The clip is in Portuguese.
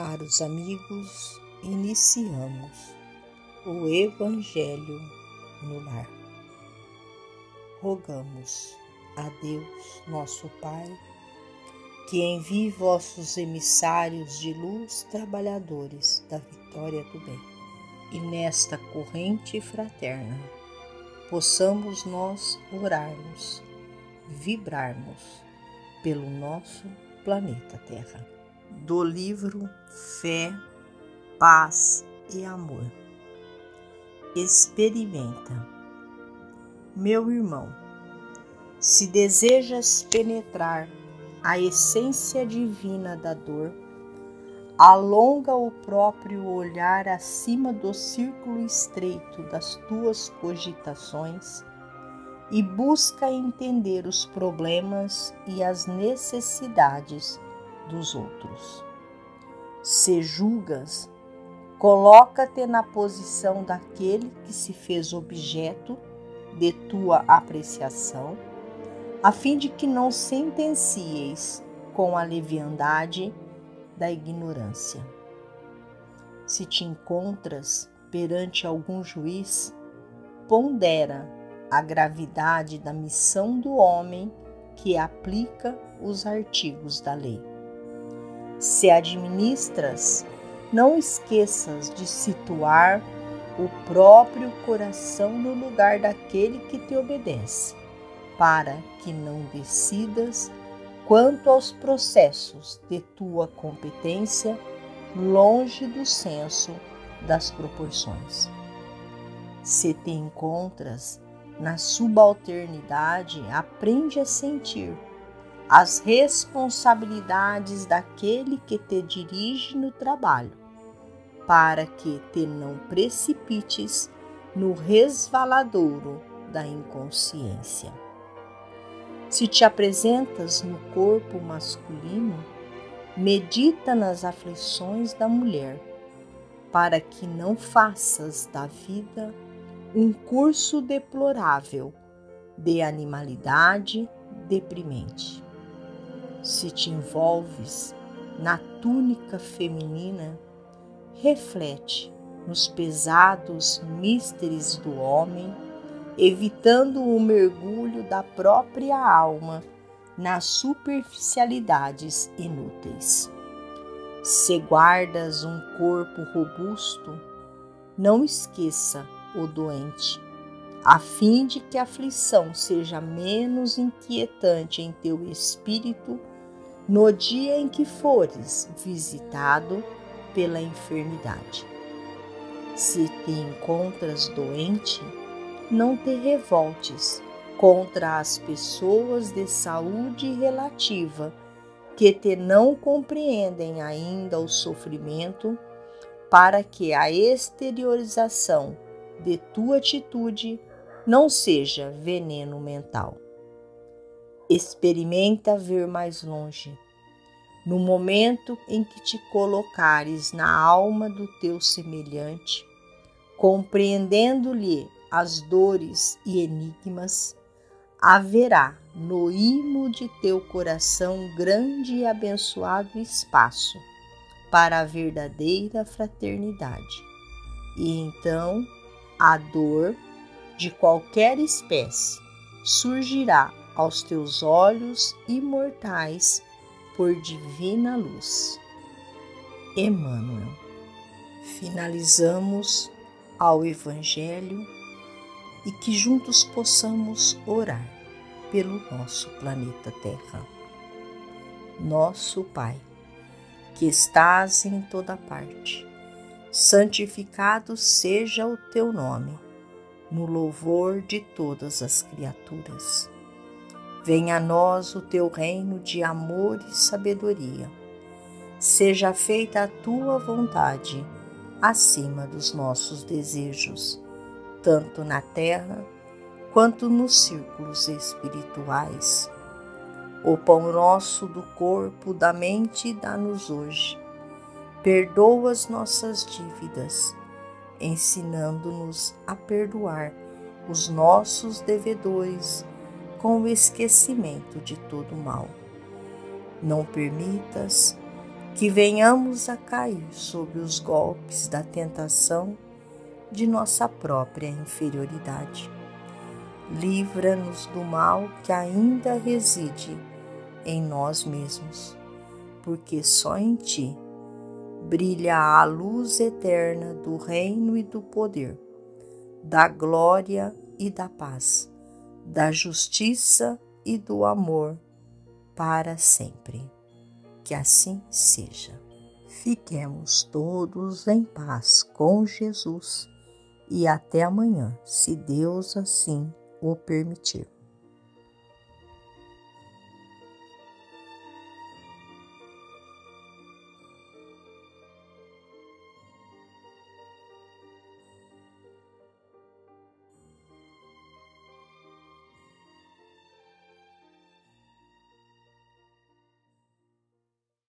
Caros amigos, iniciamos o Evangelho no Lar. Rogamos a Deus, nosso Pai, que envie vossos emissários de luz, trabalhadores da vitória do bem, e nesta corrente fraterna possamos nós orarmos, vibrarmos pelo nosso planeta Terra. Do livro Fé, Paz e Amor. Experimenta. Meu irmão, se desejas penetrar a essência divina da dor, alonga o próprio olhar acima do círculo estreito das tuas cogitações e busca entender os problemas e as necessidades dos outros. Se julgas, coloca-te na posição daquele que se fez objeto de tua apreciação, a fim de que não sentencieis com a leviandade da ignorância. Se te encontras perante algum juiz, pondera a gravidade da missão do homem que aplica os artigos da lei. Se administras, não esqueças de situar o próprio coração no lugar daquele que te obedece, para que não decidas quanto aos processos de tua competência longe do senso das proporções. Se te encontras na subalternidade, aprende a sentir as responsabilidades daquele que te dirige no trabalho, para que te não precipites no resvaladouro da inconsciência. Se te apresentas no corpo masculino, medita nas aflições da mulher, para que não faças da vida um curso deplorável de animalidade deprimente. Se te envolves na túnica feminina, reflete nos pesados místeres do homem, evitando o mergulho da própria alma nas superficialidades inúteis. Se guardas um corpo robusto, não esqueça o doente, a fim de que a aflição seja menos inquietante em teu espírito no dia em que fores visitado pela enfermidade. Se te encontras doente, não te revoltes contra as pessoas de saúde relativa que te não compreendem ainda o sofrimento, para que a exteriorização de tua atitude não seja veneno mental. Experimenta ver mais longe. No momento em que te colocares na alma do teu semelhante, compreendendo-lhe as dores e enigmas, haverá no imo de teu coração grande e abençoado espaço para a verdadeira fraternidade. E então a dor de qualquer espécie surgirá aos teus olhos imortais por divina luz. Emmanuel. Finalizamos ao Evangelho e que juntos possamos orar pelo nosso planeta Terra. Nosso Pai, que estás em toda parte, santificado seja o teu nome, no louvor de todas as criaturas. Venha a nós o teu reino de amor e sabedoria. Seja feita a tua vontade, acima dos nossos desejos, tanto na terra quanto nos círculos espirituais. O pão nosso do corpo, da mente, dá-nos hoje perdoa as nossas dívidas, ensinando-nos a perdoar os nossos devedores com o esquecimento de todo mal. Não permitas que venhamos a cair sob os golpes da tentação de nossa própria inferioridade. Livra-nos do mal que ainda reside em nós mesmos, porque só em Ti brilha a luz eterna do reino e do poder, da glória e da paz, da justiça e do amor para sempre que assim seja. Fiquemos todos em paz com Jesus e até amanhã, se Deus assim o permitir.